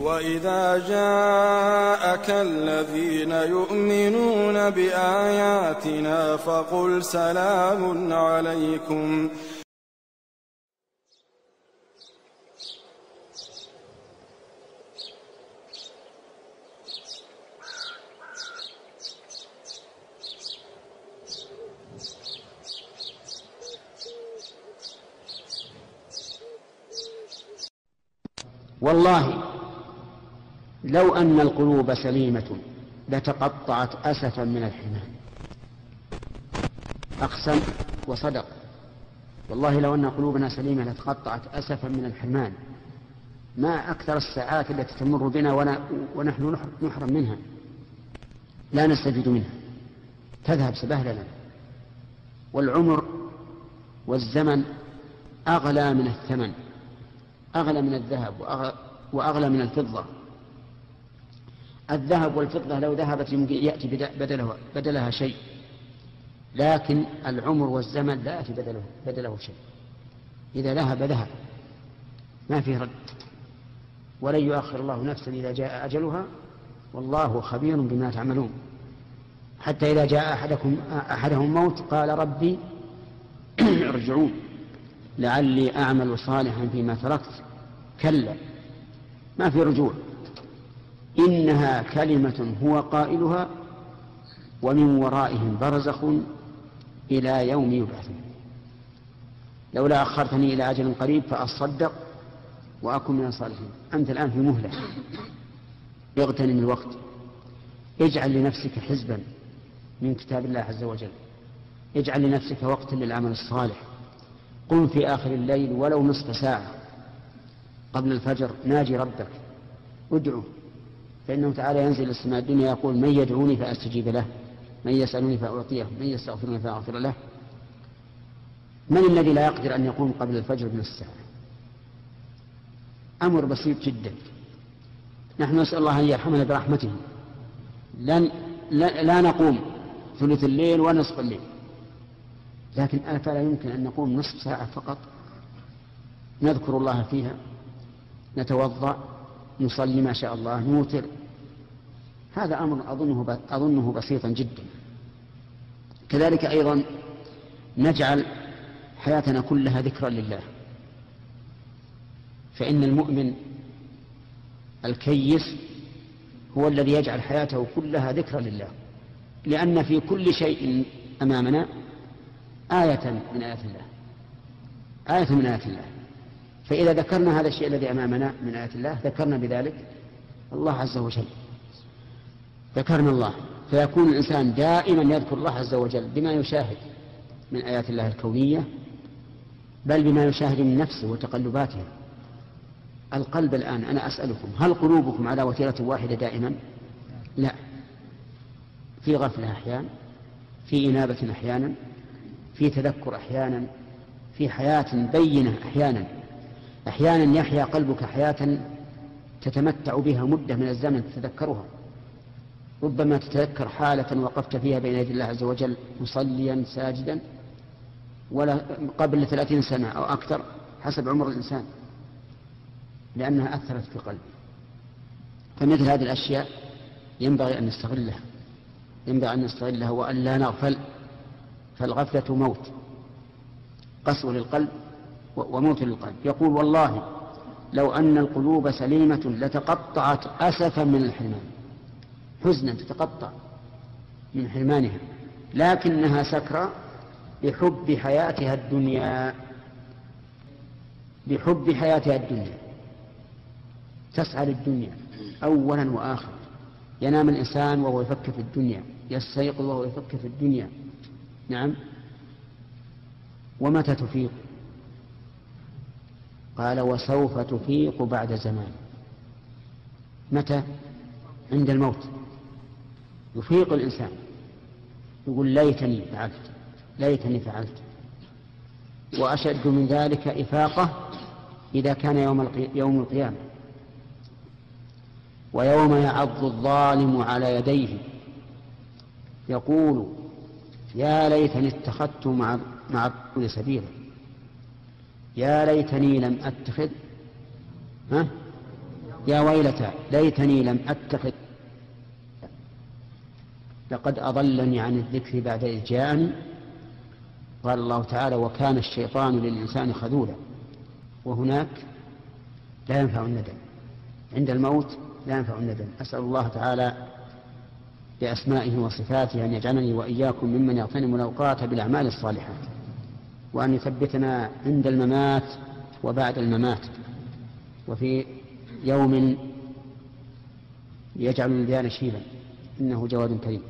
وإذا جاءك الذين يؤمنون بآياتنا فقل سلام عليكم. والله لو أن القلوب سليمة لتقطعت أسفا من الحمام. أقسم وصدق. والله لو أن قلوبنا سليمة لتقطعت أسفا من الحرمان ما أكثر الساعات التي تمر بنا ونحن نحرم منها. لا نستفيد منها. تذهب سبهللا. والعمر والزمن أغلى من الثمن أغلى من الذهب وأغلى من الفضة. الذهب والفضة لو ذهبت يمكن يأتي بدله بدلها شيء. لكن العمر والزمن لا يأتي بدله, بدله شيء. إذا ذهب ذهب. ما فيه رد. ولن يؤخر الله نفسا إذا جاء أجلها. والله خبير بما تعملون. حتى إذا جاء أحدكم أحدهم موت قال ربي ارجعون. لعلي أعمل صالحا فيما تركت. كلا. ما في رجوع. إنها كلمة هو قائلها ومن ورائهم برزخ إلى يوم يبعثون لولا أخرتني إلى أجل قريب فأصدق وأكن من الصالحين. أنت الآن في مهلة. اغتنم الوقت. اجعل لنفسك حزبا من كتاب الله عز وجل. اجعل لنفسك وقتا للعمل الصالح. قم في آخر الليل ولو نصف ساعة. قبل الفجر ناجي ربك. ادعو. فإنه تعالى ينزل السماء الدنيا يقول من يدعوني فأستجيب له من يسألني فأعطيه من يستغفرني فأغفر له. من الذي لا يقدر أن يقوم قبل الفجر بنصف ساعة أمر بسيط جدا. نحن نسأل الله أن يرحمنا برحمته. لن لا, لا نقوم ثلث الليل ونصف الليل. لكن أفلا يمكن أن نقوم نصف ساعة فقط. نذكر الله فيها نتوضأ نصلي ما شاء الله نوتر هذا أمر أظنه أظنه بسيطا جدا. كذلك أيضا نجعل حياتنا كلها ذكرا لله. فإن المؤمن الكيس هو الذي يجعل حياته كلها ذكرا لله. لأن في كل شيء أمامنا آية من آيات الله. آية من آيات الله. فإذا ذكرنا هذا الشيء الذي أمامنا من آيات الله ذكرنا بذلك الله عز وجل. ذكرنا الله. فيكون الإنسان دائما يذكر الله عز وجل بما يشاهد من آيات الله الكونية بل بما يشاهد من نفسه وتقلباتها القلب الآن أنا أسألكم هل قلوبكم على وتيرة واحدة دائما؟ لا. في غفلة أحيانا في إنابة أحيانا في تذكر أحيانا في حياة بينة أحيانا. أحيانا يحيا قلبك حياة تتمتع بها مدة من الزمن تتذكرها. ربما تتذكر حالة وقفت فيها بين يدي الله عز وجل مصليا ساجدا ولا قبل ثلاثين سنة أو أكثر حسب عمر الإنسان لأنها أثرت في قلبه فمثل هذه الأشياء ينبغي أن نستغلها. ينبغي أن نستغلها وأن لا نغفل. فالغفلة موت قسوة للقلب وموت للقلب. يقول والله لو أن القلوب سليمة لتقطعت أسفا من الحرمان حزنا تتقطع من حرمانها لكنها سكرى بحب حياتها الدنيا. بحب حياتها الدنيا. تسعى للدنيا أولا وآخرا ينام الإنسان وهو يفكر في الدنيا يستيقظ وهو يفكر في الدنيا. نعم. ومتى تفيق؟ قال وسوف تفيق بعد زمان. متى؟ عند الموت. يفيق الإنسان. يقول ليتني فعلت ليتني فعلت. وأشد من ذلك إفاقة إذا كان يوم يوم القيامة. ويوم يعض الظالم على يديه. يقول يا ليتني اتخذت مع مع سبيلا. يا ليتني لم أتخذ ها؟ يا ويلتى ليتني لم أتخذ لقد أضلني عن الذكر بعد إذ جاءني. قال الله تعالى وكان الشيطان للإنسان خذولا. وهناك لا ينفع الندم. عند الموت لا ينفع الندم. أسأل الله تعالى بأسمائه وصفاته أن يجعلني وإياكم ممن يغتنم الأوقات بالأعمال الصالحات وأن يثبتنا عند الممات وبعد الممات. وفي يوم يجعل الولدان شيبا إنه جواد كريم.